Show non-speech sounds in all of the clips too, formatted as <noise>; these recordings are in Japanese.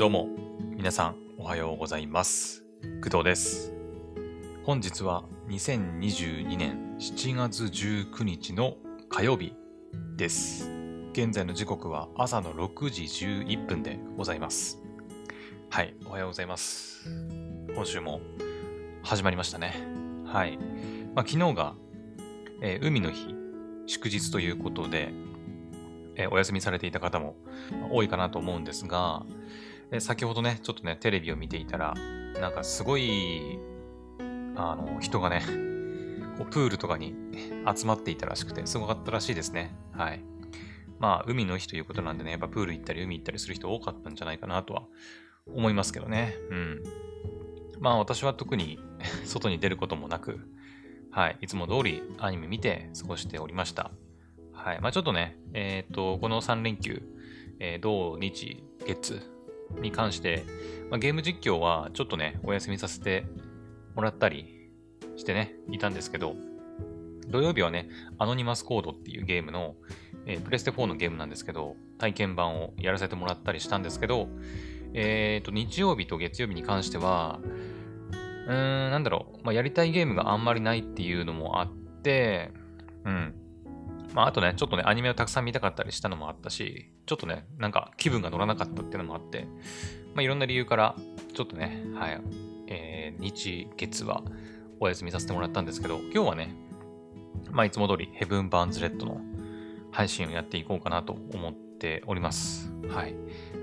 どうも、皆さんおはようございます。工藤です。本日は2022年7月19日の火曜日です。現在の時刻は朝の6時11分でございます。はい、おはようございます。今週も始まりましたね。はい。まあ、昨日が、えー海の日、祝日ということで、えーお休みされていた方も多いかなと思うんですが、えー先ほどね、ちょっとね、テレビを見ていたら、なんかすごい、あの、人がね、こうプールとかに集まっていたらしくて、すごかったらしいですね。はい。まあ、海の日ということなんでね、やっぱプール行ったり海行ったりする人多かったんじゃないかなとは思いますけどね。うん。まあ、私は特に <laughs> 外に出ることもなく、はい。いつも通りアニメ見て過ごしておりました。はい。まあ、ちょっとね、えっ、と、この3連休、えー土日、月に関して、まあ、ゲーム実況はちょっとね、お休みさせてもらったりしてね、いたんですけど、土曜日はね、アノニマスコードっていうゲームの、えープレステ4のゲームなんですけど、体験版をやらせてもらったりしたんですけど、えっ、と、日曜日と月曜日に関しては、うーん、なんだろう、まあ、やりたいゲームがあんまりないっていうのもあって、うん。まあ、あとね、ちょっとね、アニメをたくさん見たかったりしたのもあったし、ちょっとね、なんか気分が乗らなかったっていうのもあって、まあ、いろんな理由から、ちょっとね、はい、えー日、月はお休みさせてもらったんですけど、今日はね、まあ、いつも通り、ヘブン・バーンズ・レッドの配信をやっていこうかなと思っております。はい。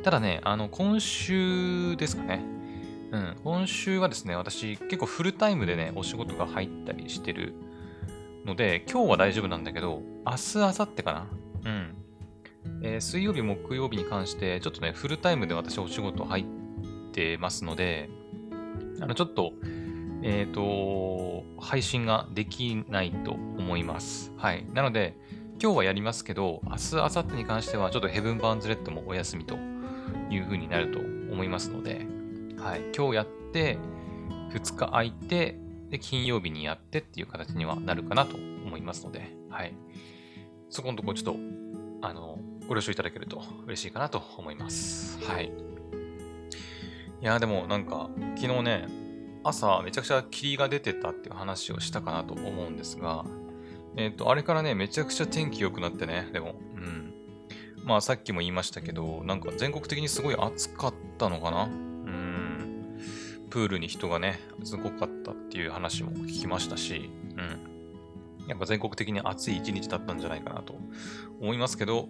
ただね、あの、今週ですかね。うん、今週はですね、私、結構フルタイムでね、お仕事が入ったりしてるので、今日は大丈夫なんだけど、明日、明後日かな？うん。えー水曜日、木曜日に関して、ちょっとね、フルタイムで私お仕事入ってますので、あの、ちょっと、えっ、と、配信ができないと思います。はい。なので、今日はやりますけど、明日、明後日に関しては、ちょっとヘブン・バーンズ・レッドもお休みという風になると思いますので、はい。今日やって、2日空いて、で、金曜日にやってっていう形にはなるかなと思いますので、はい。そこのとこちょっと、あの、ご了承いただけると嬉しいかなと思います。はい。いやでもなんか、昨日ね、朝めちゃくちゃ霧が出てたっていう話をしたかなと思うんですが、えっ、と、あれからね、めちゃくちゃ天気良くなってね、でも、うん。まあさっきも言いましたけど、なんか全国的にすごい暑かったのかな？うん。プールに人がね、すごかったっていう話も聞きましたし、うん。やっぱ全国的に暑い一日だったんじゃないかなと思いますけど、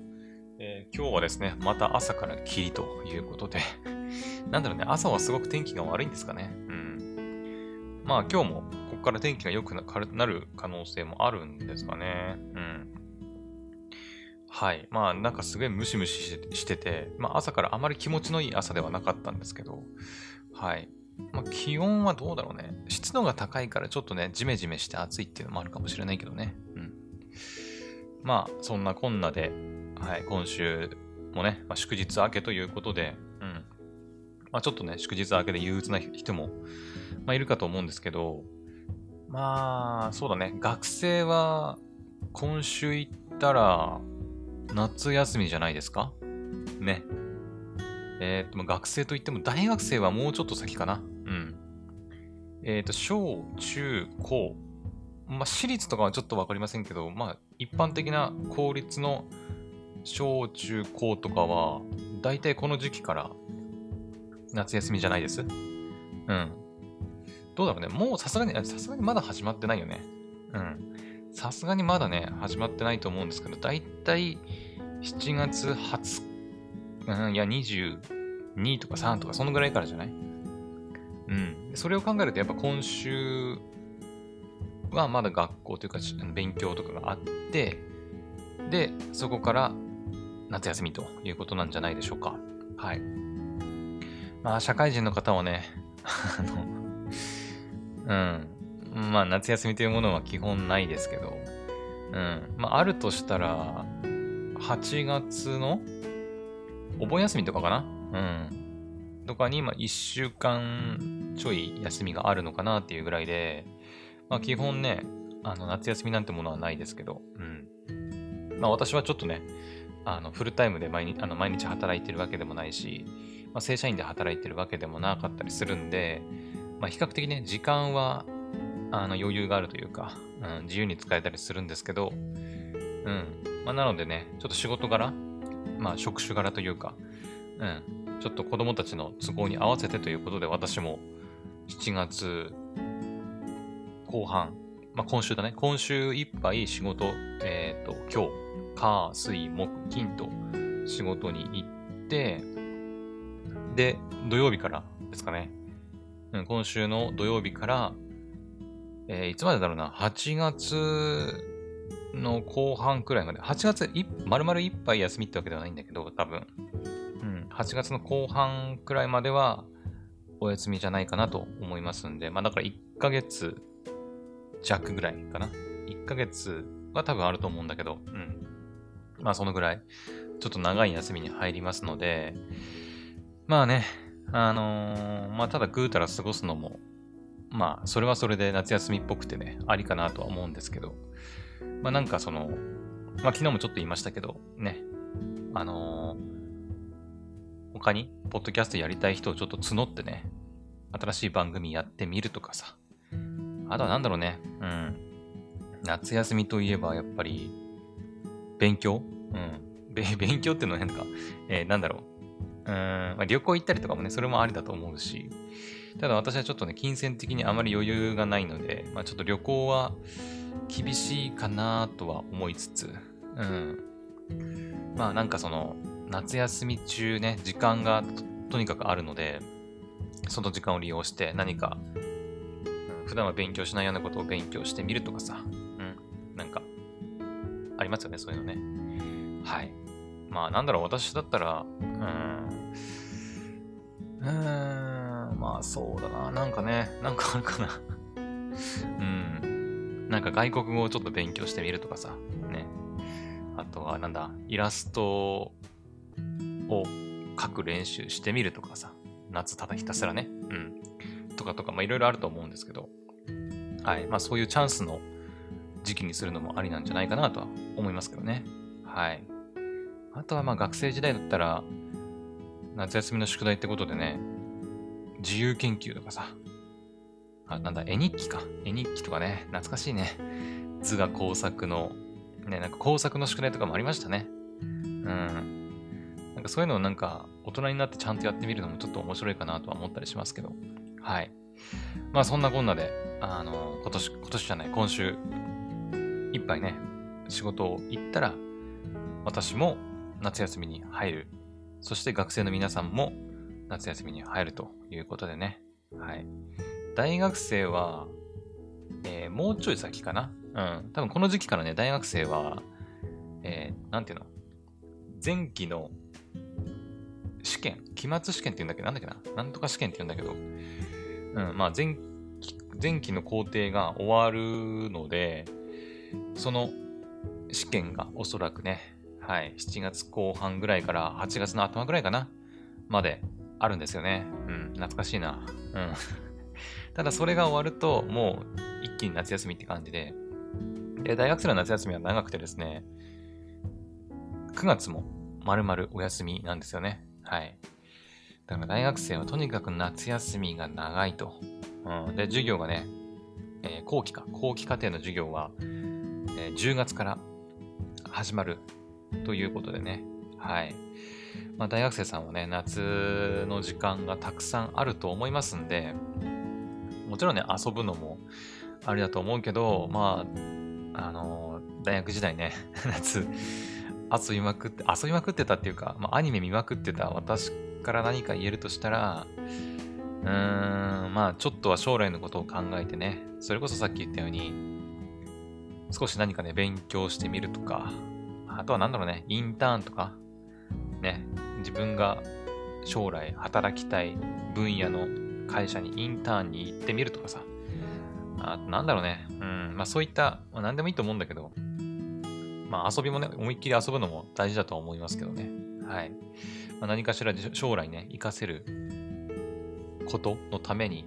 えー今日はですね、また朝から霧ということで、<laughs> なんだろうね、朝はすごく天気が悪いんですかね。うん。まあ今日もここから天気が良くなる可能性もあるんですかね。うん。はい。まあなんかすごいムシムシしてしてて、まあ朝からあまり気持ちのいい朝ではなかったんですけど、はい。まあ気温はどうだろうね。湿度が高いからちょっとね、ジメジメして暑いっていうのもあるかもしれないけどね。うん。まあそんなこんなで、はい、今週もね、まあ、祝日明けということで、うん。まあちょっとね、祝日明けで憂鬱な人も、まあ、いるかと思うんですけど、まあ、そうだね、学生は今週行ったら夏休みじゃないですか？ね。えっ、と、学生といっても大学生はもうちょっと先かな。うん。えっ、と、小、中、高。まあ、私立とかはちょっとわかりませんけど、まあ、一般的な公立の小中高とかは、だいたいこの時期から夏休みじゃないです。うん。どうだろうね。もうさすがに、さすがにまだ始まってないよね。うん。さすがにまだね、始まってないと思うんですけど、だいたい7月20うん、いや、22とか3とか、そのぐらいからじゃない？うん。それを考えると、やっぱ今週はまだ学校というか、し勉強とかがあって、で、そこから夏休みということなんじゃないでしょうか。はい。まあ、社会人の方はね、あの、<laughs> うん。まあ、夏休みというものは基本ないですけど、うん。まあ、あるとしたら、8月のお盆休みとかかな？うん。とかに、まあ、1週間ちょい休みがあるのかなっていうぐらいで、まあ、基本ね、あの、夏休みなんてものはないですけど、うん。まあ、私はちょっとね、あの、フルタイムで毎日、あの、毎日働いてるわけでもないし、ままあ、正社員で働いてるわけでもなかったりするんで、まあ、比較的ね、時間はあの余裕があるというか、うん、自由に使えたりするんですけど、うん。まあ、なのでね、ちょっと仕事柄、まあ、職種柄というか、うん。ちょっと子供たちの都合に合わせてということで、私も7月後半、まあ、今週だね、今週いっぱい仕事、えっ、ー、と、今日、火、水、木、金と仕事に行って、で、土曜日からですかね、うん、今週の土曜日から、えー、いつまでだろうな、8月の後半くらいまで、8月い、丸々いっぱい休みってわけではないんだけど、多分。うん、8月の後半くらいまでは、お休みじゃないかなと思いますんで、まあだから1ヶ月弱ぐらいかな。1ヶ月は多分あると思うんだけど、うん。まあそのぐらい、ちょっと長い休みに入りますので、まあね、あのー、まあただぐうたら過ごすのもまあ、それはそれで夏休みっぽくてね、ありかなとは思うんですけど、まあなんかその、まあ昨日もちょっと言いましたけど、ね、あのー、他に、ポッドキャストやりたい人をちょっと募ってね、新しい番組やってみるとかさ、あとはなんだろうね、うん、夏休みといえばやっぱり、勉強？うん。<laughs> 勉強っていうのは変か。えー、なんだろう。うん、まあ、旅行行ったりとかもね、それもありだと思うし、ただ私はちょっとね、金銭的にあまり余裕がないので、まあちょっと旅行は厳しいかなとは思いつつ、うん。まあなんかその、夏休み中ね、時間がとにかくあるので、その時間を利用して何か、うん、普段は勉強しないようなことを勉強してみるとかさ、うん。なんか、ありますよね、そういうのね。はい。まあなんだろう、私だったら、うん、うーん、まあそうだな。なんかね、なんかあるかな <laughs> うん。なんか外国語をちょっと勉強してみるとかさ。ね。あとはなんだ、イラストを描く練習してみるとかさ。夏ただひたすらね。うん。とかとか、まあいろいろあると思うんですけど。はい。まあそういうチャンスの時期にするのもありなんじゃないかなとは思いますけどね。はい。あとはまあ学生時代だったら、夏休みの宿題ってことでね、自由研究とかさ、あ、なんだ、絵日記か。絵日記とかね、懐かしいね。図画工作の、ね、なんか工作の宿題とかもありましたね。うん。なんかそういうのをなんか大人になってちゃんとやってみるのもちょっと面白いかなとは思ったりしますけど。はい。まあそんなこんなで、あの、今年、今年じゃない、今週、いっぱいね、仕事を行ったら、私も夏休みに入る。そして学生の皆さんも夏休みに入るということでね。はい。大学生は、えー、もうちょい先かな？うん。多分この時期からね、大学生は、えー、なんていうの？前期の試験、期末試験って言うんだけ？ど、なんだっけな？なんとか試験って言うんだけど、うん、まあ前期前期の工程が終わるので、その試験がおそらくね、はい、7月後半ぐらいから8月の頭ぐらいかな、まであるんですよね。うん、懐かしいな。うん。ただそれが終わると、もう一気に夏休みって感じで、で、大学生の夏休みは長くてですね、9月も丸々お休みなんですよね。はい。だから大学生はとにかく夏休みが長いと。うん、で、授業がね、えー、後期か、後期課程の授業は、えー、10月から始まるということでね。はい。まあ、大学生さんはね、夏の時間がたくさんあると思いますんで、もちろんね、遊ぶのもありだと思うけど、まあ、あのー、大学時代ね、<laughs> 夏、遊びまくって、遊びまくってたっていうか、まあ、アニメ見まくってた私から何か言えるとしたら、うーん、まあ、ちょっとは将来のことを考えてね、それこそさっき言ったように、少し何かね、勉強してみるとか、あとはなんだろうね、インターンとか、ね、自分が将来働きたい分野の会社にインターンに行ってみるとかさ、あなんだろうね、うん、まあそういった、まあ、何でもいいと思うんだけど、まあ遊びもね、思いっきり遊ぶのも大事だとは思いますけどね。はい。まあ、何かしらで将来ね、活かせることのために、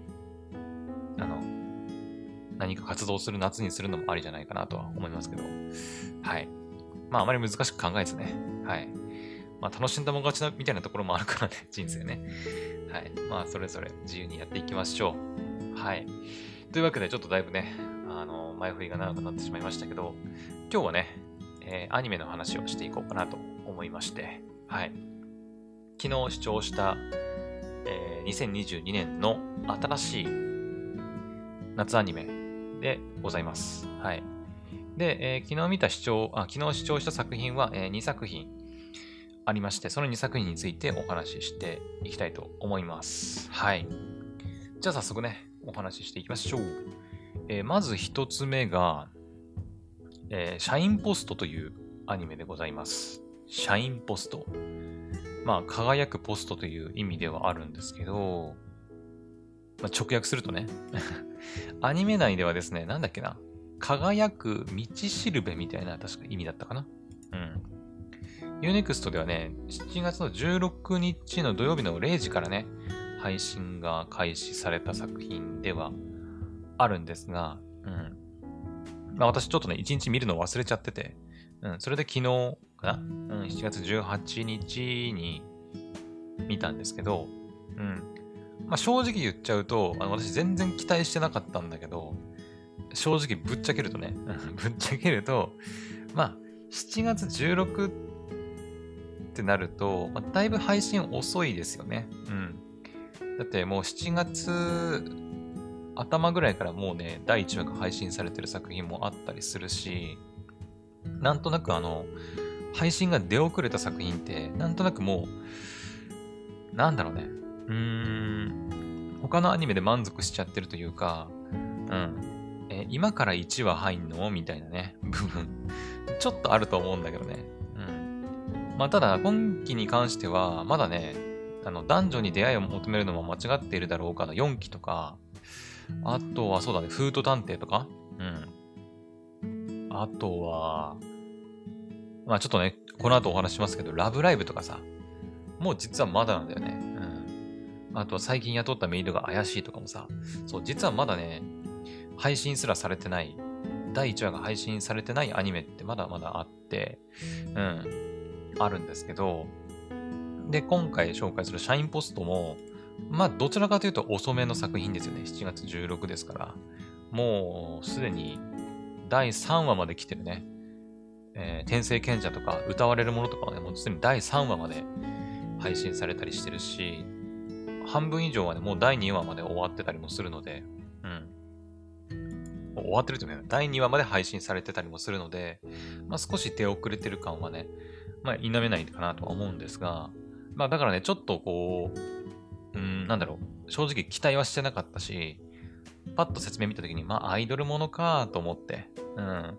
あの、何か活動する夏にするのもありじゃないかなとは思いますけど、はい。まああまり難しく考えずね、はい。まあ楽しんだもん勝ちなみたいなところもあるからね、人生ね。はい。まあそれぞれ自由にやっていきましょう。はい。というわけでちょっとだいぶね、あの、前振りが長くなってしまいましたけど、今日はね、えー、アニメの話をしていこうかなと思いまして、はい。昨日視聴した、えー、2022年の新しい夏アニメでございます。はい。で、えー、昨日見た視聴、あ、昨日視聴した作品は、えー、2作品ありまして、その2作品についてお話ししていきたいと思います。はい。じゃあ早速ね、お話ししていきましょう。えー、まず1つ目が、えー、シャインポストというアニメでございます。シャインポスト。まあ、輝くポストという意味ではあるんですけど、まあ、直訳するとね <laughs> アニメ内ではですね、なんだっけな、輝く道しるべみたいな確か意味だったかな。うん。Unext ではね、7月の16日の土曜日の0時からね、配信が開始された作品ではあるんですが、うん。まあ私ちょっとね、1日見るの忘れちゃってて、うん、それで昨日かな、うん、7月18日に見たんですけど、うん。まあ正直言っちゃうと、あの私全然期待してなかったんだけど、正直ぶっちゃけるとね、ぶっちゃけると、まあ、7月16ってなると、まあ、だいぶ配信遅いですよね。うん。だってもう7月頭ぐらいからもうね、第1話が配信されてる作品もあったりするし、なんとなくあの、配信が出遅れた作品って、なんとなくもう、なんだろうね。うーん、他のアニメで満足しちゃってるというか、うん。え今から1話入んの？みたいなね、部分。ちょっとあると思うんだけどね。まあ、ただ、今期に関しては、まだね、あの、男女に出会いを求めるのも間違っているだろうかの4期とか、あとはそうだね、フード探偵とかうん。あとは、まあちょっとね、この後お話しますけど、ラブライブとかさ、もう実はまだなんだよね。うん。あとは最近雇ったメイドが怪しいとかもさ、そう、実はまだね、配信すらされてない、第1話が配信されてないアニメってまだまだあって、うん、あるんですけど、で、今回紹介するシャインポストも、まあ、どちらかというと遅めの作品ですよね。7月16ですから。もう、すでに第3話まで来てるね。えー、天聖賢者とか歌われるものとかはね、もうすでに第3話まで配信されたりしてるし、半分以上はね、もう第2話まで終わってたりもするので、うん。終わってるというか、第2話まで配信されてたりもするので、まあ、少し手遅れてる感はね、まあ、否めないかなとは思うんですが、まあ、だからね、ちょっとこう、うん、なんだろう、正直期待はしてなかったし、パッと説明見たときに、まあ、アイドルものかと思って、うん、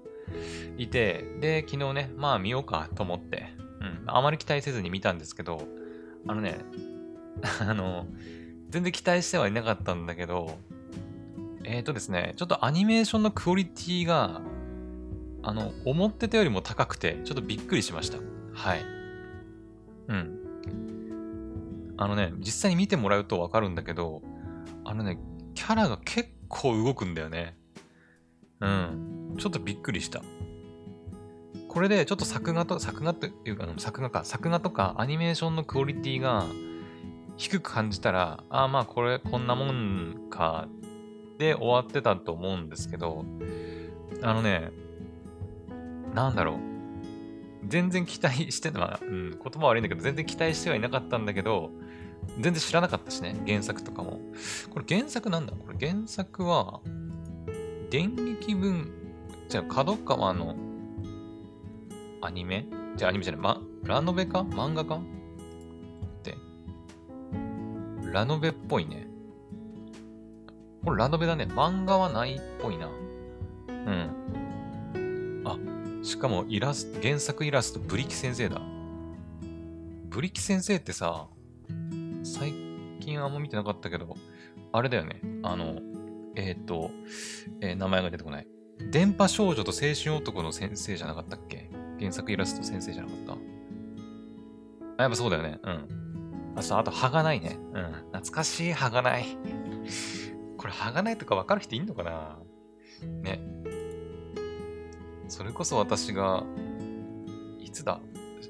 いて、で、昨日ね、まあ、見ようかと思って、うん、あまり期待せずに見たんですけど、あのね、<laughs> あの、全然期待してはいなかったんだけど、えっ、ー、とですね、ちょっとアニメーションのクオリティが、あの、思ってたよりも高くて、ちょっとびっくりしました。はい。うん。あのね、実際に見てもらうとわかるんだけど、あのね、キャラが結構動くんだよね。うん。ちょっとびっくりした。これでちょっと作画と、作画というか、作画か、作画とかアニメーションのクオリティが低く感じたら、ああまあこれこんなもんかで終わってたと思うんですけど、あのね、なんだろう。全然期待してた、まあ、うん、言葉悪いんだけど、全然期待してはいなかったんだけど、全然知らなかったしね、原作とかも。これ原作なんだ？これ原作は、電撃文、じゃあ、角川のアニメ？じゃあ、アニメじゃない、ま、ラノベか？漫画か？って。ラノベっぽいね。これラノベだね。漫画はないっぽいな。うん。しかもイラスト、原作イラスト、ブリキ先生だ。ブリキ先生ってさ、最近あんま見てなかったけど、あれだよね。あの、えっ、ー、と、えー、名前が出てこない。電波少女と青春男の先生じゃなかったっけ？原作イラスト先生じゃなかった？あ、やっぱそうだよね。うん。あ、そう、あと、歯がないね。うん。懐かしい歯がない。これ、はがないとか分かる人いんのかな？ね。それこそ私が、いつだ？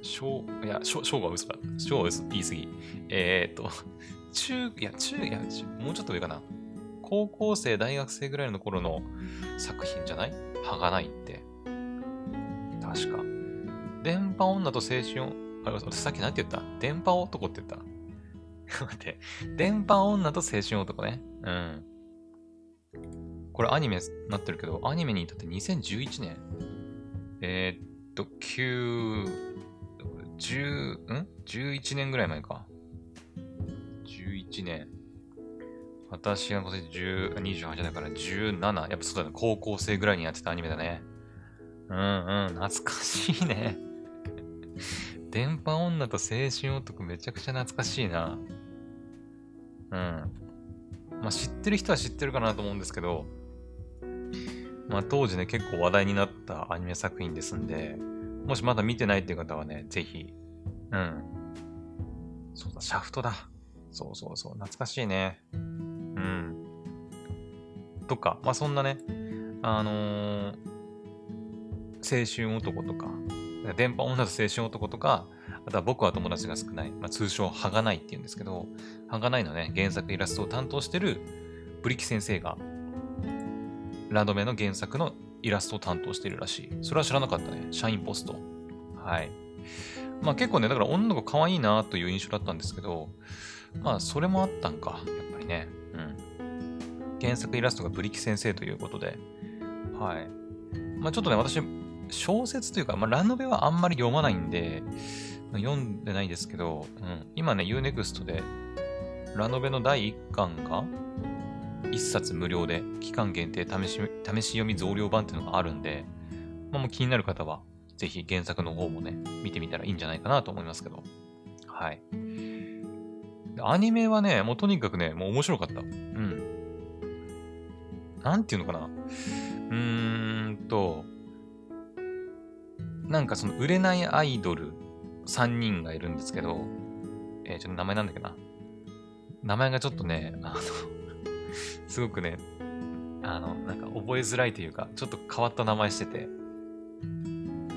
小、いや、小、小は嘘だ。小は嘘、言い過ぎ。えー、っと、中、いや、中、いや、もうちょっと上かな。高校生、大学生ぐらいの頃の作品じゃない？はがないって。確か。電波女と青春、あれ、さっき何て言った？電波男って言った？<laughs> 待って。電波女と青春男ね。うん。これアニメになってるけど、アニメに至って2011年。えー、っと、9、10、ん ?11 年ぐらい前か。11年。私が今年28だから17。やっぱそうだね。高校生ぐらいにやってたアニメだね。うんうん。懐かしいね。<laughs> 電波女と青春男めちゃくちゃ懐かしいな。うん。まあ知ってる人は知ってるかなと思うんですけど、まあ当時ね結構話題になったアニメ作品ですんで、もしまだ見てないっていう方はね、ぜひ。うん。そうだ、シャフトだ。そうそうそう、懐かしいね。うん。とか、まあそんなね、あのー、青春男とか、電波女と青春男とか、あとは僕は友達が少ない、まあ、通称、はがないって言うんですけど、はがないのね、原作イラストを担当してるブリキ先生が、ランドメの原作のイラストを担当しているらしい。それは知らなかったね。シャインポスト。はい。まあ結構ね、だから女の子可愛いなという印象だったんですけど、まあそれもあったんか。やっぱりね。うん。原作イラストがブリキ先生ということで。はい。まあちょっとね、私、小説というか、まあラノベはあんまり読まないんで、読んでないですけど、うん、今ね、Unext で、ラノベの第1巻が1冊無料で期間限定試し試し読み増量版っていうのがあるんで、まあ、もう気になる方はぜひ原作の方もね、見てみたらいいんじゃないかなと思いますけど。はい。アニメはね、もうとにかくね、もう面白かった。うん。なんていうのかな。うーんと、なんかその売れないアイドル3人がいるんですけど、えー、ちょっと名前なんだっけな。名前がちょっとね、あのすごくね、あの、なんか覚えづらいというか、ちょっと変わった名前してて、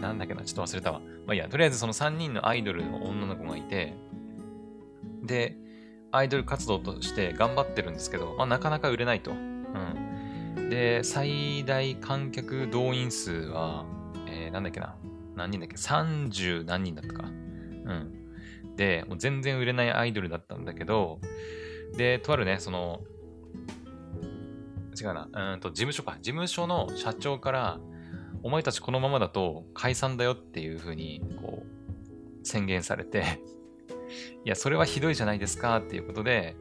なんだっけな、ちょっと忘れたわ。まあいいや、とりあえずその3人のアイドルの女の子がいて、で、アイドル活動として頑張ってるんですけど、まあなかなか売れないと。うん。で、最大観客動員数は、えー、なんだっけな、何人だっけ ?30 何人だったか。うん。で、もう全然売れないアイドルだったんだけど、で、とあるね、その、違うな、うんと、事務所か。事務所の社長から、お前たちこのままだと解散だよっていう風に、こう、宣言されて <laughs> いや、それはひどいじゃないですかっていうことで、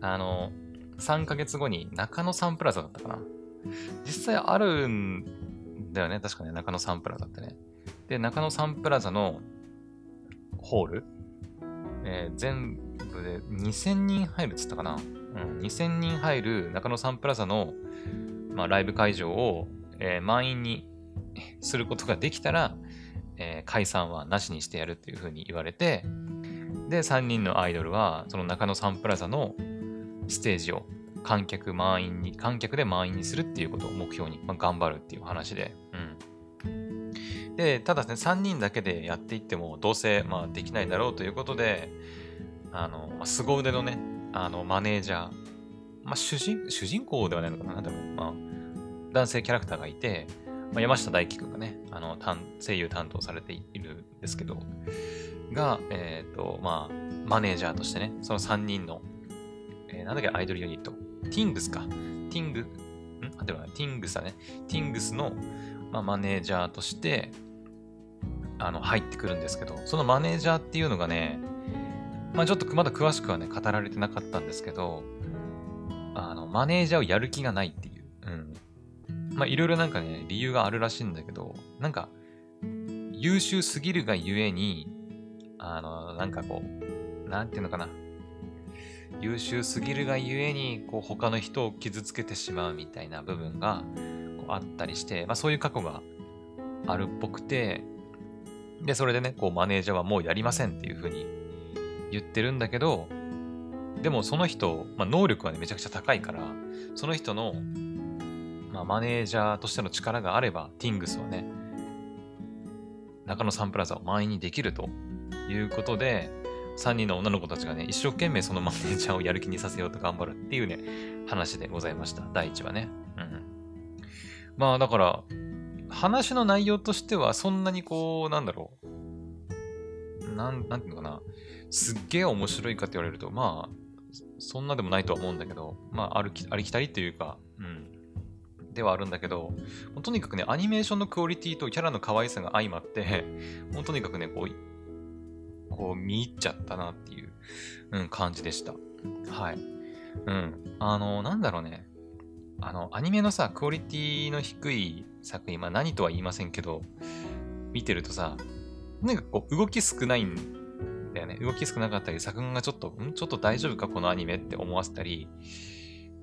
あの、3ヶ月後に中野サンプラザだったかな。実際あるんだよね。確かね、中野サンプラザってね。で、中野サンプラザのホール、えー、全部で2000人入るっつったかな。うん、2000人入る中野サンプラザの、まあ、ライブ会場を、えー、満員にすることができたら、えー、解散はなしにしてやるっていうふうに言われて、で、3人のアイドルは、その中野サンプラザのステージを観客満員に、観客で満員にするっていうことを目標に、まあ、頑張るっていう話で、うん。で、ただね、3人だけでやっていっても、どうせ、まあ、できないだろうということで、あの、まあ、凄腕のね、あの、マネージャー、まあ、主人、主人公ではないのかな？なんだろう。まあ、男性キャラクターがいて、まあ、山下大輝くんがね、あの、声優担当されているんですけど、が、えっ、ー、と、まあ、マネージャーとしてね、その3人の、えー、なんだっけ、アイドルユニット。ティングスか。ティング、ん？あ、でもティングスだね。ティングスの、まあ、マネージャーとして、あの、入ってくるんですけど、そのマネージャーっていうのがね、まあちょっとまだ詳しくはね、語られてなかったんですけど、あの、マネージャーをやる気がないっていう。うん。まあいろいろなんかね、理由があるらしいんだけど、なんか、優秀すぎるがゆえに、あの、なんかこう、なんていうのかな。優秀すぎるがゆえに、こう、他の人を傷つけてしまうみたいな部分が、こうあったりして、まあそういう過去があるっぽくて、で、それでね、こう、マネージャーはもうやりませんっていうふうに言ってるんだけど、でもその人、まあ、能力はね、めちゃくちゃ高いから、その人の、まあ、マネージャーとしての力があれば、ティングスはね、中野サンプラザを満員にできるということで、3人の女の子たちがね、一生懸命そのマネージャーをやる気にさせようと頑張るっていうね、話でございました。第1話ね。うん。まあだから、話の内容としてはそんなにこう、なんだろう。なん、なんていうのかな。すっげえ面白いかって言われると、まあ、そんなでもないとは思うんだけど、まあ、ありきたりっていうか、うん。ではあるんだけど、とにかくね、アニメーションのクオリティとキャラの可愛さが相まって、もうとにかくね、こう、こう見入っちゃったなっていう、うん、感じでした。はい。うん。あの、なんだろうね。あの、アニメのさ、クオリティの低い作品、まあ何とは言いませんけど、見てるとさ、なんかこう、動き少ないんだよね。動き少なかったり、作画がちょっと、ん？ちょっと大丈夫かこのアニメって思わせたり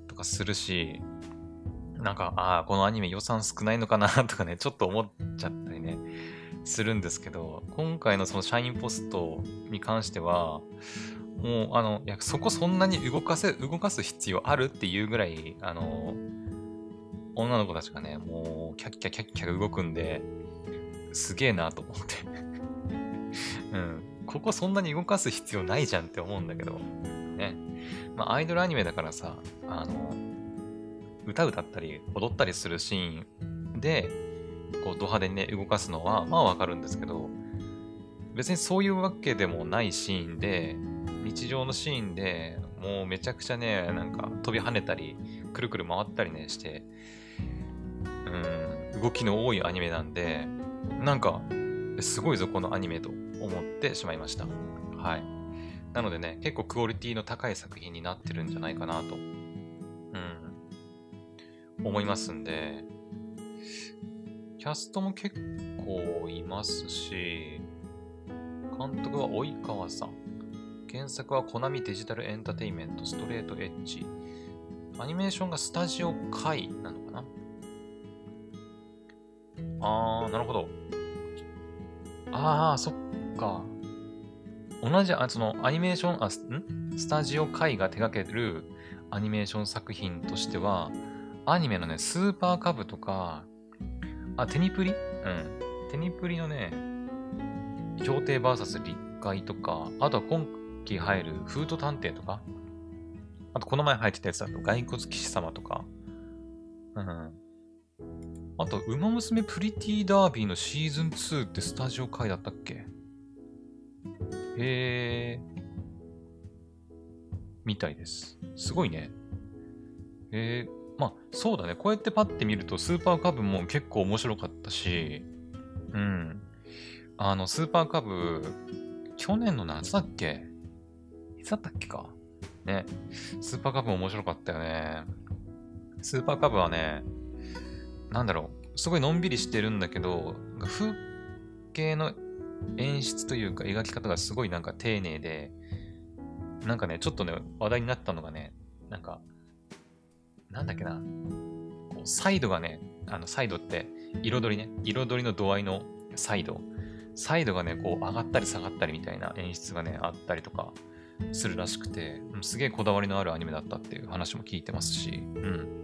とかするし、なんか、ああ、このアニメ予算少ないのかな <laughs> とかね、ちょっと思っちゃったりね、するんですけど、今回のそのシャインポストに関しては、もう、あの、いや、そこそんなに動かせ、動かす必要あるっていうぐらい、あの、女の子たちがね、もう、キャッキャキャッキャ動くんで、すげえなと思って <laughs> うん。ここそんなに動かす必要ないじゃんって思うんだけど、ね。まあ、アイドルアニメだからさ、あの、歌歌ったり踊ったりするシーンで、こう、ド派手にね、動かすのは、まあわかるんですけど、別にそういうわけでもないシーンで、日常のシーンでもうめちゃくちゃね、なんか飛び跳ねたり、くるくる回ったりねして、うん、動きの多いアニメなんで、なんか、すごいぞ、このアニメと思ってしまいました。はい。なのでね、結構クオリティの高い作品になってるんじゃないかなと、うん、思いますんで、キャストも結構いますし、監督は及川さん。原作はコナミデジタルエンターテイメントストレートエッジ。アニメーションがスタジオイなのかなあー、なるほど。ああ、そっか。同じ、あ、その、アニメーション、あ、ん？スタジオ会が手掛けるアニメーション作品としては、アニメのね、スーパーカブとか、あ、テニプリ？うん。テニプリのね、氷帝 VS 立海とか、あとは今期入るフード探偵とか、あとこの前入ってたやつだと、骸骨騎士様とか、うん。あと、ウマ娘プリティダービーのシーズン2ってスタジオ回だったっけ？へえ。みたいです。すごいね。え、まあ、そうだね。こうやってパッて見ると、スーパーカブも結構面白かったし、うん。あの、スーパーカブ、去年の夏だっけ？いつだったっけか？ね。スーパーカブも面白かったよね。スーパーカブはね、なんだろう、すごいのんびりしてるんだけど、風景の演出というか描き方がすごいなんか丁寧で、なんかね、ちょっとね、話題になったのがね、なんか、なんだっけな、こうサイドがね、あの、サイドって彩りね、彩りの度合いのサイド、サイドがね、こう上がったり下がったりみたいな演出がね、あったりとかするらしくて、すげえこだわりのあるアニメだったっていう話も聞いてますし、うん。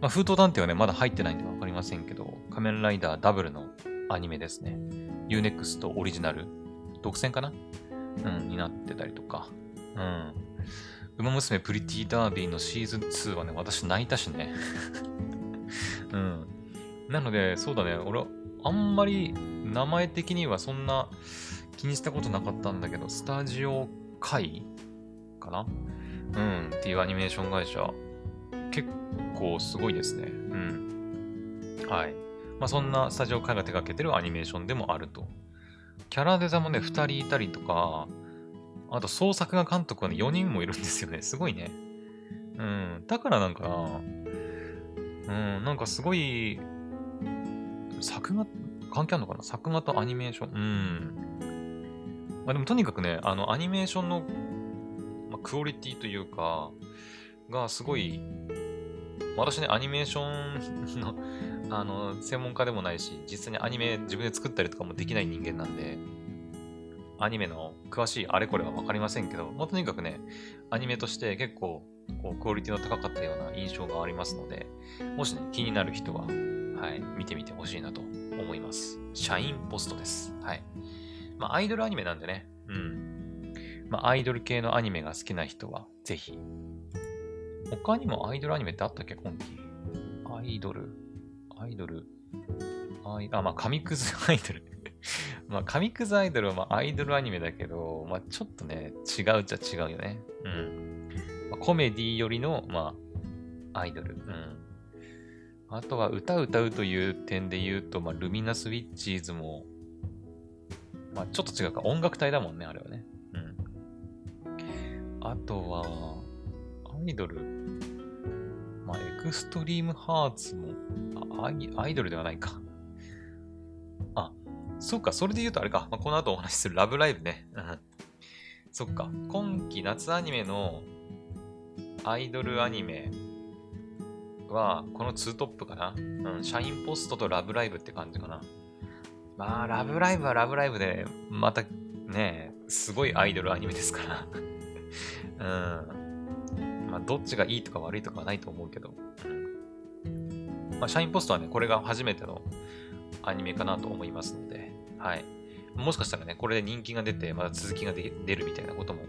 まあ、封筒探偵はね、まだ入ってないんでわかりませんけど、仮面ライダーダブルのアニメですね。Unext オリジナル、独占かな？うん、になってたりとか。うん。ウマ娘プリティダービーのシーズン2はね、私泣いたしね。<laughs> うん。なので、そうだね、俺、あんまり名前的にはそんな気にしたことなかったんだけど、スタジオ会かな？うん、っていうアニメーション会社、結構すごいですね。うん。はい。まあ、そんなスタジオ会が手掛けてるアニメーションでもあると。キャラデザもね、2人いたりとか、あと創作画監督はね、4人もいるんですよね。すごいね。うん。だからなんかな、うん、なんかすごい、作画、関係あるのかな？作画とアニメーション。うん。まあでもとにかくね、あの、アニメーションの、まあ、クオリティというか、がすごい私ね、アニメーションのあの、専門家でもないし、実際にアニメ自分で作ったりとかもできない人間なんで、アニメの詳しいあれこれはわかりませんけど、まあ、とにかくね、アニメとして結構、こう、クオリティの高かったような印象がありますので、もしね、気になる人は、はい、見てみてほしいなと思います。シャインポストです。はい。まあ、アイドルアニメなんでね。うん。まあ、アイドル系のアニメが好きな人は、ぜひ。他にもアイドルアニメってあったっけ今期？アイドル。アイドル。あ、まあ、神くずアイドル。<laughs> まあ、神くずアイドルはまあアイドルアニメだけど、まあ、ちょっとね、違うっちゃ違うよね。うん。まあ、コメディよりの、まあ、アイドル。うん。あとは歌歌うという点で言うと、まあ、ルミナス・ウィッチーズも、まあ、ちょっと違うか。音楽隊だもんね、あれはね。うん。あとは、アイドル。まあ、エクストリームハーツも、アイアイドルではないか。あ、そっか、それで言うとあれか。まあ、この後お話しするラブライブね。そっか。今季夏アニメのアイドルアニメは、この2トップかな。うん、シャインポストとラブライブって感じかな。まあ、ラブライブはラブライブで、またね、すごいアイドルアニメですから <laughs> うん。どっちがいいとか悪いとかはないと思うけど。まあ、シャインポストはね、これが初めてのアニメかなと思いますので、はい。もしかしたらね、これで人気が出て、また続きが出るみたいなことも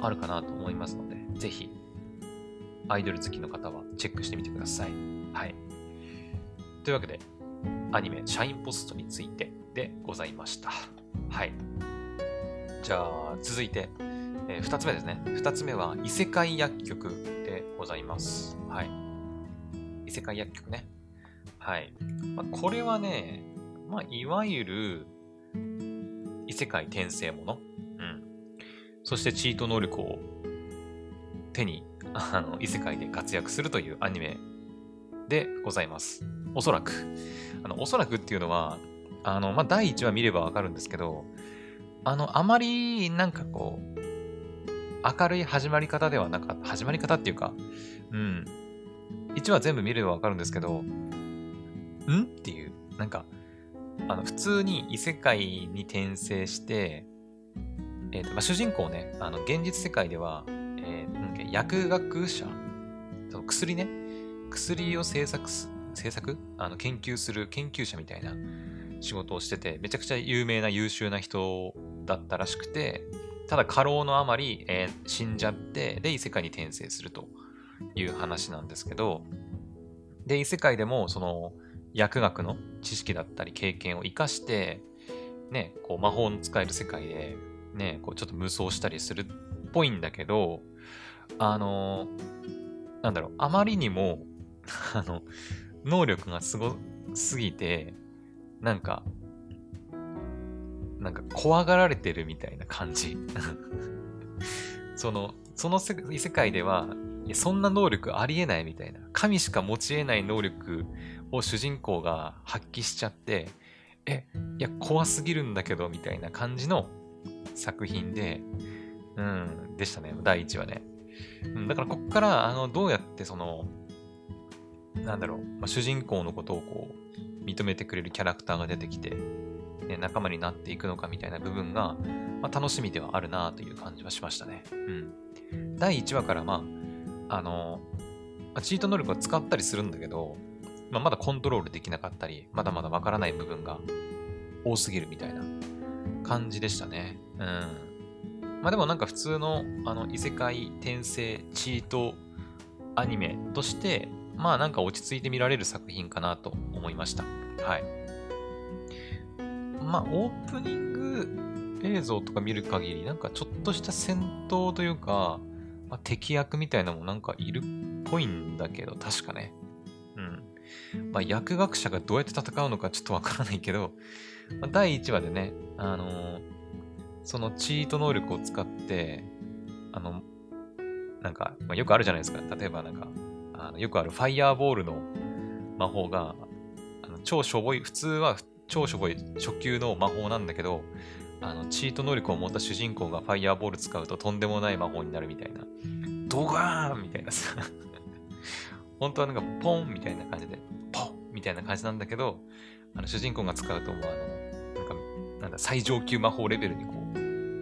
あるかなと思いますので、ぜひアイドル好きの方はチェックしてみてください。はい。というわけで、アニメ、シャインポストについてでございました。はい。じゃあ、続いて、えー、2つ目ですね。2つ目は、異世界薬局でございます。はい。異世界薬局ね。はい。まあ、これはね、まあ、いわゆる、異世界転生もの。うん。そしてチート能力を手にあの、異世界で活躍するというアニメでございます。おそらく。あの、おそらくっていうのは、あの、まあ、第1話見ればわかるんですけど、あの、あまり、なんかこう、明るい始まり方ではなかった。始まり方っていうか、うん。1話全部見ればわかるんですけど、ん？っていう、なんか、あの、普通に異世界に転生して、えっ、ー、と、まあ、主人公ね、あの、現実世界では、薬学者、その薬ね、薬を制作す、制作？あの研究する研究者みたいな仕事をしてて、めちゃくちゃ有名な優秀な人だったらしくて、ただ過労のあまり、えー、死んじゃって、で、異世界に転生するという話なんですけど、で、異世界でも、その、薬学の知識だったり経験を活かして、ね、こう魔法の使える世界で、ね、こうちょっと無双したりするっぽいんだけど、あの、なんだろう、あまりにも <laughs> あの、能力がすごすぎて、なんか、なんか怖がられてるみたいな感じ。<laughs> その、その異世界では、そんな能力ありえないみたいな。神しか持ち得ない能力を主人公が発揮しちゃって、え、いや、怖すぎるんだけど、みたいな感じの作品で、うん、でしたね。第1話ね。うん、だからこっから、あの、どうやってその、なんだろう、まあ、主人公のことをこう、認めてくれるキャラクターが出てきて、ね、仲間になっていくのかみたいな部分が、まあ、楽しみではあるなという感じはしましたね。うん。第1話から、まあ、あの、チート能力を使ったりするんだけど、まあ、まだコントロールできなかったり、まだまだわからない部分が多すぎるみたいな感じでしたね。うん。まあでもなんか普通のあの異世界転生チートアニメとして、まあなんか落ち着いて見られる作品かなと思いました。はい。まあオープニング映像とか見る限り、なんかちょっとした戦闘というか、まあ、敵役みたいなのもなんかいるっぽいんだけど、確かね。うん。まあ薬学者がどうやって戦うのかちょっとわからないけど、まあ、第1話でね、あのーそのチート能力を使って、あの、なんか、まあ、よくあるじゃないですか。例えばなんか、あのよくあるファイヤーボールの魔法が、あの超しょぼい、普通は超しょぼい初級の魔法なんだけど、あの、チート能力を持った主人公がファイヤーボール使うととんでもない魔法になるみたいな。ドガーンみたいなさ。<laughs> 本当はなんかポンみたいな感じで、ポンみたいな感じなんだけど、あの主人公が使うともうあの、なんか、なんだ、最上級魔法レベルにこう、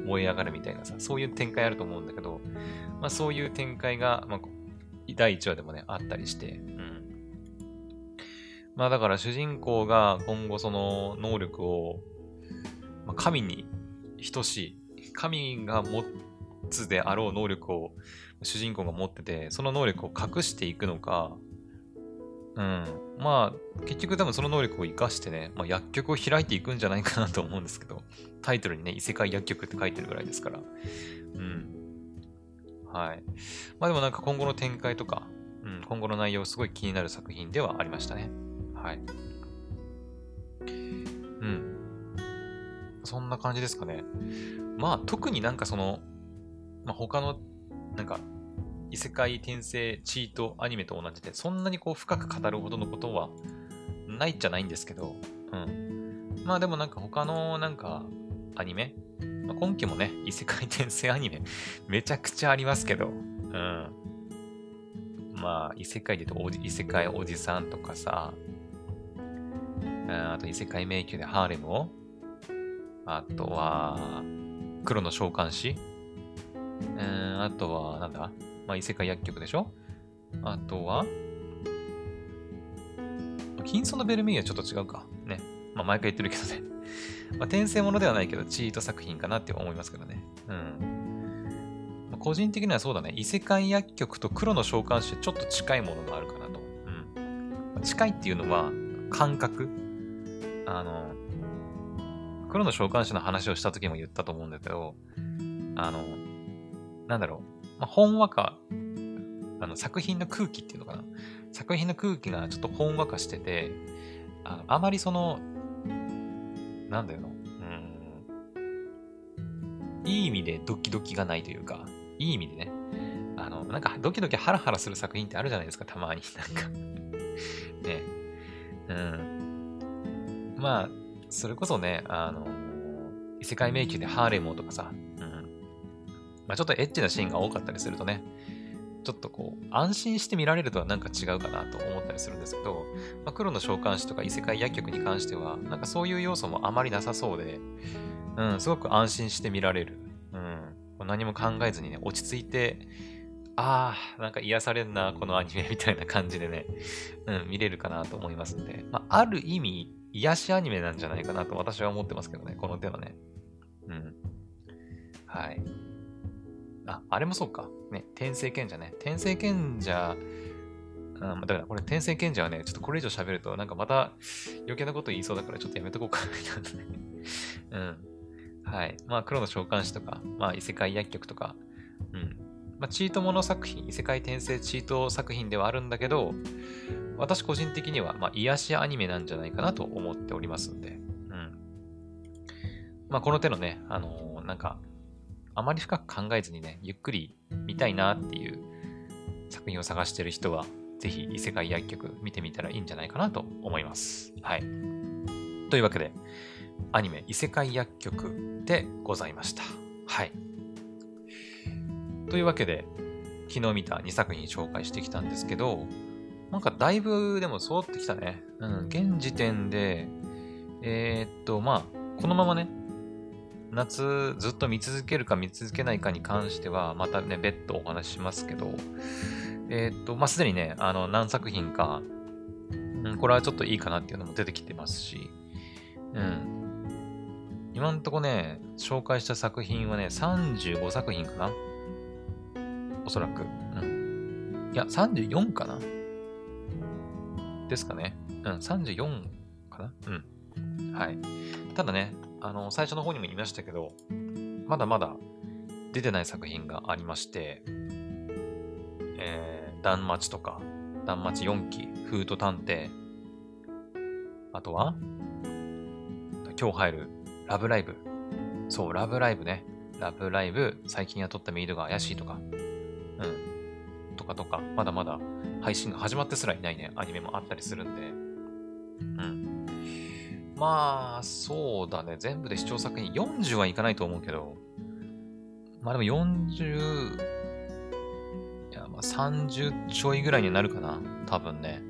燃え上がるみたいなさ、そういう展開あると思うんだけど、まあそういう展開が、まあ、第1話でもね、あったりして、まあだから主人公が今後その能力を、まあ、神に等しい、神が持つであろう能力を主人公が持ってて、その能力を隠していくのか、うん。まあ、結局多分その能力を活かしてね、まあ、薬局を開いていくんじゃないかなと思うんですけど、タイトルにね、異世界薬局って書いてるぐらいですから。うん。はい。まあでもなんか今後の展開とか、うん、今後の内容すごい気になる作品ではありましたね。はい。うん。そんな感じですかね。まあ特になんかその、まあ他の、なんか異世界転生チートアニメと同じで、そんなにこう深く語るほどのことはないっちゃないんですけど、うん。まあでもなんか他のなんかアニメ、まあ、今期もね、異世界転生アニメめちゃくちゃありますけど、うん。まあ異世界で言うと異世界おじさんとかさ、あと異世界迷宮でハーレムを、あとは黒の召喚師、うん、あとはなんだ？まあ、異世界薬局でしょ？あとは、金ソのベルメイはちょっと違うか。ね。まあ、毎回言ってるけどね。<laughs> まあ、転生ものではないけど、チート作品かなって思いますけどね。うん。まあ、個人的にはそうだね。異世界薬局と黒の召喚師ちょっと近いものがあるかなと。うん。近いっていうのは、感覚。あの、黒の召喚師の話をした時も言ったと思うんだけど、あの、なんだろう。まあ、ほんわか、あの作品の空気っていうのかな。作品の空気がちょっとほんわかしてて、あのあまりその、なんだよな、うん、いい意味でドキドキがないというか、いい意味でね、あの、なんかドキドキハラハラする作品ってあるじゃないですか、たまに。なんか <laughs> ね。うん。まあ、それこそね、あの、異世界迷宮でハーレムとかさ、うん。まあ、ちょっとエッチなシーンが多かったりするとね、ちょっとこう、安心して見られるとはなんか違うかなと思ったりするんですけど、まあ、黒の召喚師とか異世界薬局に関しては、なんかそういう要素もあまりなさそうで、うん、すごく安心して見られる。うん、何も考えずにね、落ち着いて、ああ、なんか癒されんな、このアニメみたいな感じでね、うん、見れるかなと思いますんで、まあ、ある意味、癒しアニメなんじゃないかなと私は思ってますけどね、この手はね。うん。はい。あ、あれもそうか。ね、転生賢者ね。転生賢者、うん、だからこれ転生賢者はね、ちょっとこれ以上喋るとなんかまた余計なこと言いそうだからちょっとやめとこうかな <laughs> うん。はい。まあ黒の召喚師とか、まあ異世界薬局とか、うん。まあチートもの作品、異世界転生チート作品ではあるんだけど、私個人的には、まあ癒しアニメなんじゃないかなと思っておりますんで、うん。まあこの手のね、あのー、なんか、あまり深く考えずにね、ゆっくり見たいなっていう作品を探してる人は、ぜひ異世界薬局見てみたらいいんじゃないかなと思います。はい。というわけで、アニメ異世界薬局でございました。はい。というわけで、昨日見た2作品紹介してきたんですけど、なんかだいぶでも揃ってきたね。うん、現時点で、えー、っと、まあ、このままね、夏ずっと見続けるか見続けないかに関しては、またね、別途お話ししますけど、えー、っと、まあ、すでにね、あの、何作品か、うん、これはちょっといいかなっていうのも出てきてますし、うん。今んとこね、紹介した作品はね、35作品かなおそらく。うん。いや、34かなですかね。うん、34かな？うん。はい。ただね、あの、最初の方にも言いましたけど、まだまだ出てない作品がありまして、えー、断末とか、断末4期、フード探偵、あとは、今日入るラブライブ。そう、ラブライブね。ラブライブ、最近雇ったメイドが怪しいとか、うん。とかとか、まだまだ配信が始まってすらいないね、アニメもあったりするんで、うん。まあ、そうだね。全部で視聴作品40はいかないと思うけど、まあでも40、いや、まあ30ちょいぐらいになるかな。多分ね。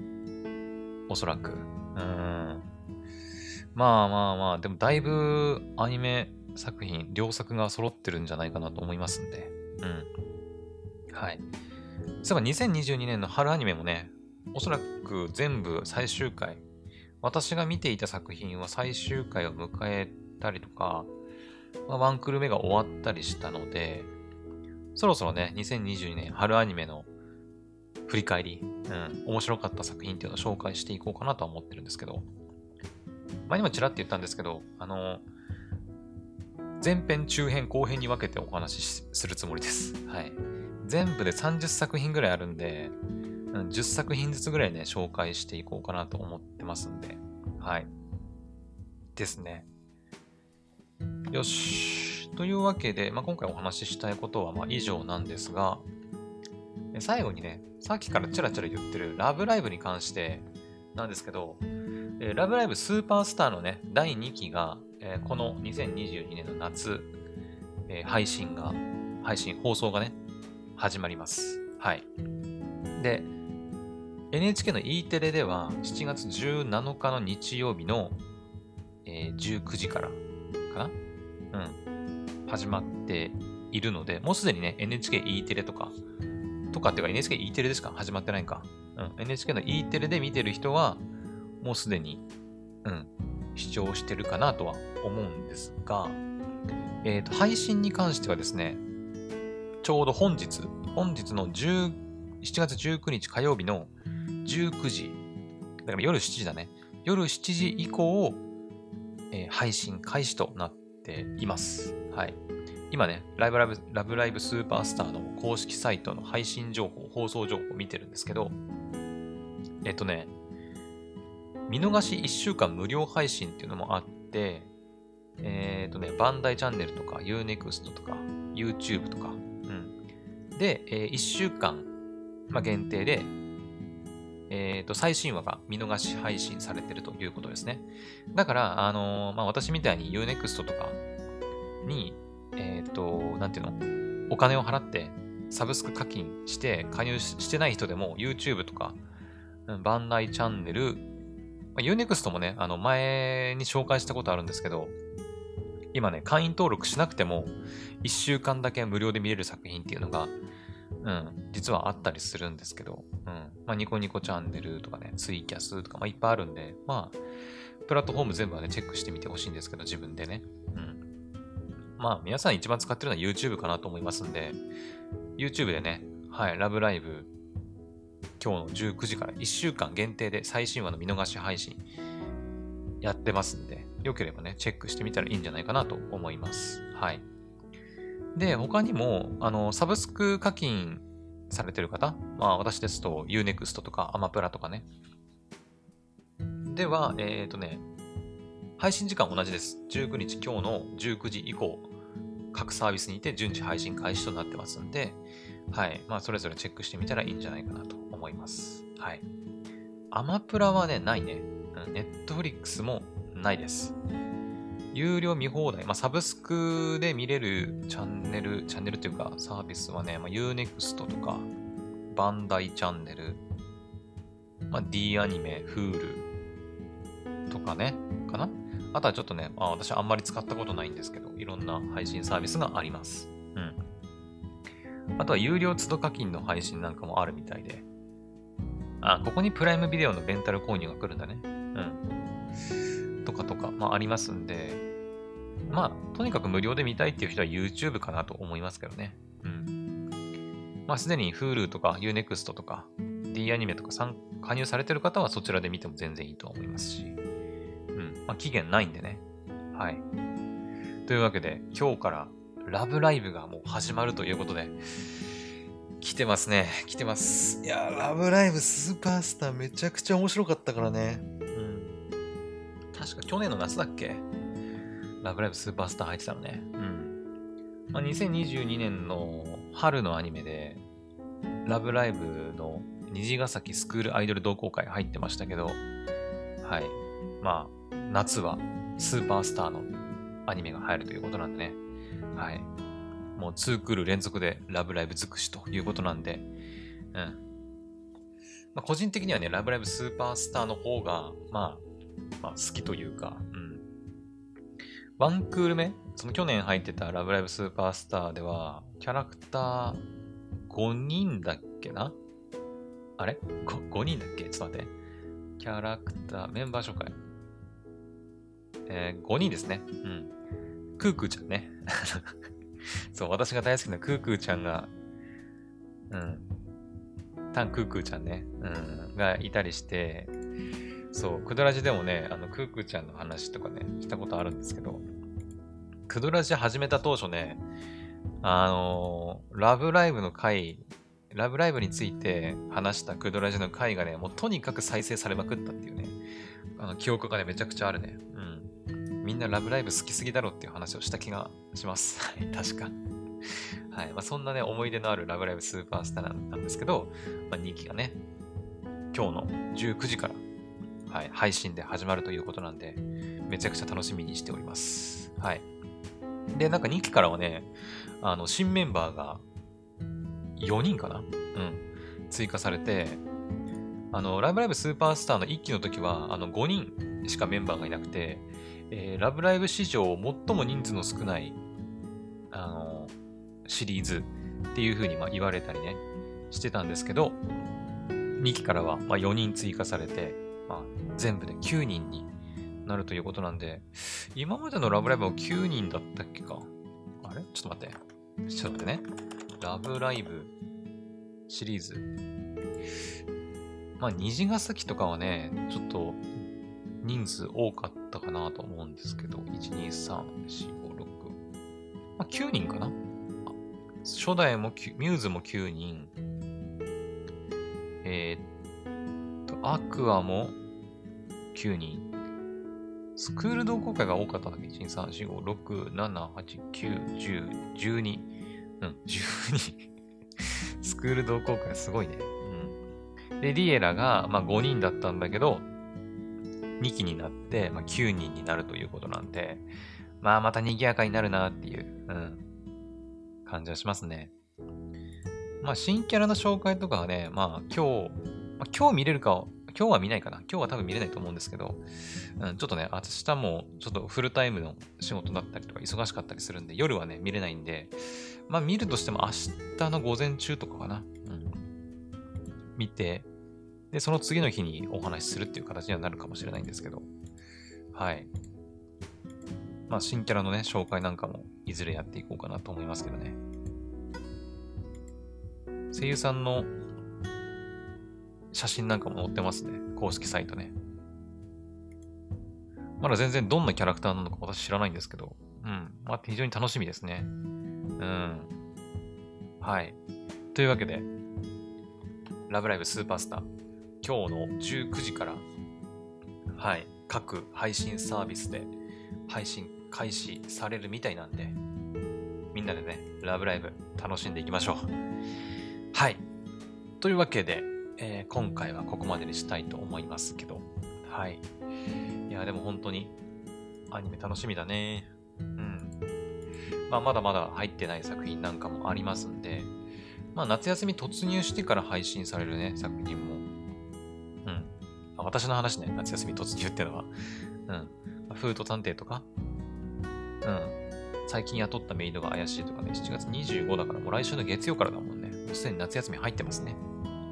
おそらく。うん。まあまあまあ、でもだいぶアニメ作品、両作が揃ってるんじゃないかなと思いますんで。うん。はい。そういえば2022年の春アニメもね、おそらく全部最終回、私が見ていた作品は最終回を迎えたりとか、まあ、ワンクル目が終わったりしたので、そろそろね、2022年春アニメの振り返り、うん、面白かった作品っていうのを紹介していこうかなとは思ってるんですけど、まあ今ちらって言ったんですけど、あの、前編、中編、後編に分けてお話しするつもりです。はい。全部で30作品ぐらいあるんで、10作品ずつぐらいね、紹介していこうかなと思ってますんで、はい。ですね。よし。というわけで、まあ、今回お話ししたいことはま以上なんですが、最後にね、さっきからチラチラ言ってるラブライブに関してなんですけどえ、ラブライブスーパースターのね、第2期がえ、この2022年の夏え、配信が、配信、放送がね、始まります。はい。で、NHK の E テレでは7月17日の日曜日の、えー、19時からかな？うん。始まっているので、もうすでにね、NHKE テレとか、とかっていうか NHKE テレでしか？始まってないんか。うん。NHK の E テレで見てる人は、もうすでに、うん、視聴してるかなとは思うんですが、えっ、ー、と、配信に関してはですね、ちょうど本日、本日の10 7月19日火曜日の19時、だから夜7時だね。夜7時以降、えー、配信開始となっています。はい。今ね、ライブラブラブライブスーパースターの公式サイトの配信情報、放送情報を見てるんですけど、えっとね、見逃し1週間無料配信っていうのもあって、えっ、とね、バンダイチャンネルとか Unext とか YouTube とか、で、えー、1週間、まあ、限定でえっ、ー、と、最新話が見逃し配信されてるということですね。だから、あのー、まあ、私みたいに Unext とかに、えっ、と、なんていうの？お金を払ってサブスク課金して加入してない人でも YouTube とか、バンダイチャンネル、まあ、Unext もね、あの、前に紹介したことあるんですけど、今ね、会員登録しなくても1週間だけ無料で見れる作品っていうのが、うん、実はあったりするんですけど、うん。まあ、ニコニコチャンネルとかね、ツイキャスとか、まあ、いっぱいあるんで、まあ、プラットフォーム全部はね、チェックしてみてほしいんですけど、自分でね。うん。まあ、皆さん一番使ってるのは YouTube かなと思いますんで、YouTube でね、はい、ラブライブ、今日の19時から1週間限定で最新話の見逃し配信やってますんで、よければね、チェックしてみたらいいんじゃないかなと思います。はい。で、他にも、あの、サブスク課金されてる方、まあ私ですと Unext とかアマプラとかね。では、えっ、ー、とね、配信時間同じです。19日今日の19時以降、各サービスにて順次配信開始となってますんで、はい。まあそれぞれチェックしてみたらいいんじゃないかなと思います。はい。アマプラはね、ないね。ネットフリックスもないです。有料見放題、まあ、サブスクで見れるチャンネル、チャンネルというかサービスはね、まあ、Unext とか、バンダイチャンネル、まあ、D アニメ、Hulu とかね、かな？あとはちょっとね、まあ、私あんまり使ったことないんですけど、いろんな配信サービスがあります。うん。あとは有料都度課金の配信なんかもあるみたいで。あ、ここにプライムビデオのレンタル購入が来るんだね。とかとか、まあありますんで、まあ、とにかく無料で見たいっていう人は YouTube かなと思いますけどね。うん。まあ、すでに Hulu とか Unext とか D アニメとか加入されてる方はそちらで見ても全然いいと思いますし。うん。まあ、期限ないんでね。はい。というわけで、今日からラブライブがもう始まるということで、来てますね。来てます。いやラブライブスーパースターめちゃくちゃ面白かったからね。確か去年の夏だっけ？ラブライブスーパースター入ってたのね。うん。まあ、2022年の春のアニメで、ラブライブの虹ヶ崎スクールアイドル同好会入ってましたけど、はい。まあ、夏はスーパースターのアニメが入るということなんでね。はい。もう2クール連続でラブライブ尽くしということなんで、うん。まあ、個人的にはね、ラブライブスーパースターの方が、まあ、まあ、好きというか、うん。ワンクール目？その去年入ってたラブライブスーパースターでは、キャラクター5人だっけな？あれ？5, ?5 人だっけ？ちょっと待って。キャラクター、メンバー紹介。えー、5人ですね。うん。クークーちゃんね。<laughs> そう、私が大好きなクークーちゃんが、うん。タンクークーちゃんね。うん。がいたりして、そう、クドラジでもね、あの、クークーちゃんの話とかね、したことあるんですけど、クドラジ始めた当初ね、あのー、ラブライブの回、ラブライブについて話したクドラジの回がね、もうとにかく再生されまくったっていうね、あの記憶がね、めちゃくちゃあるね。うん。みんなラブライブ好きすぎだろっていう話をした気がします。<laughs> はい、確か。はい。まあ、そんなね、思い出のあるラブライブスーパースターなんですけど、まあ、2期がね、今日の19時から、はい、配信で始まるということなんで、めちゃくちゃ楽しみにしております。はい。で、なんか2期からはね、あの、新メンバーが4人かな？うん。追加されて、あの、ライブライブスーパースターの1期の時は、あの、5人しかメンバーがいなくて、えー、ラブライブ史上最も人数の少ない、あの、シリーズっていう風にま言われたりね、してたんですけど、2期からはま4人追加されて、ま、全部で9人になるということなんで、今までのラブライブは9人だったっけか？あれ？ちょっと待って。ちょっと待ってね。ラブライブシリーズ。まあ、虹ヶ崎とかはね、ちょっと人数多かったかなと思うんですけど、1、2、3、4、5、6。まあ、9人かな？初代もミューズも9人。えー、っと、アクアも9人。スクール同好会が多かったんだっけ ?1、2、3、4、5、6、7、8、9、10、12。うん、<laughs> 12。スクール同好会すごいね。うん。で、リエラが、まあ、5人だったんだけど、2期になって、まあ、9人になるということなんで、まあ、また賑やかになるなっていう、うん、感じはしますね。まあ、新キャラの紹介とかはね、まあ、今日、まあ、今日見れるか今日は見ないかな。今日は多分見れないと思うんですけど、うん、ちょっとね、明日もちょっとフルタイムの仕事だったりとか忙しかったりするんで、夜はね、見れないんで、まあ見るとしても明日の午前中とかかな。うん。見て、で、その次の日にお話しするっていう形にはなるかもしれないんですけど、はい。まあ新キャラのね、紹介なんかもいずれやっていこうかなと思いますけどね。声優さんの写真なんかも載ってますね。公式サイトね。まだ全然どんなキャラクターなのか私知らないんですけど、うん。まあ、非常に楽しみですね。うん。はい。というわけで、ラブライブスーパースター、今日の19時から、はい、各配信サービスで配信開始されるみたいなんで、みんなでね、ラブライブ楽しんでいきましょう。はい。というわけで、えー、今回はここまでにしたいと思いますけど。はい。いや、でも本当にアニメ楽しみだね。うん。まあ、まだまだ入ってない作品なんかもありますんで、まあ、夏休み突入してから配信されるね、作品も。うん。私の話ね、夏休み突入ってのは。うん。フード探偵とか。うん。最近雇ったメイドが怪しいとかね、7月25だからもう来週の月曜からだもんね。もうすでに夏休み入ってますね。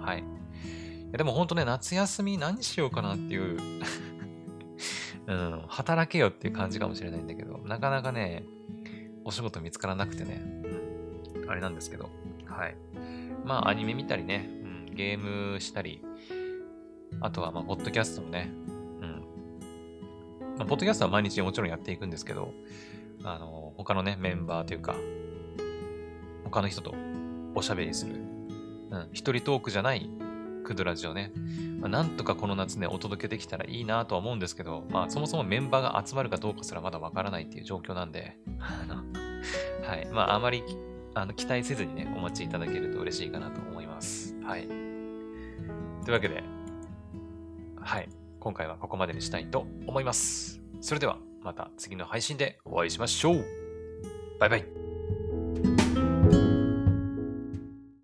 はい。やでも本当ね、夏休み何しようかなっていううん、<laughs> 働けよっていう感じかもしれないんだけど、なかなかね、お仕事見つからなくてね、うん、あれなんですけど、はい。まあ、アニメ見たりね、うん、ゲームしたり、あとは、まあ、ポッドキャストもね、うん。まあ、ポッドキャストは毎日もちろんやっていくんですけど、あの、他のね、メンバーというか、他の人とおしゃべりする、うん、一人トークじゃないクドラジオね、まあ、なんとかこの夏ね、お届けできたらいいなとは思うんですけど、まあそもそもメンバーが集まるかどうかすらまだわからないっていう状況なんで、あの <laughs> はい。まああまりあの期待せずにね、お待ちいただけると嬉しいかなと思います。はい。というわけで、はい。今回はここまでにしたいと思います。それではまた次の配信でお会いしましょう。バイバイ。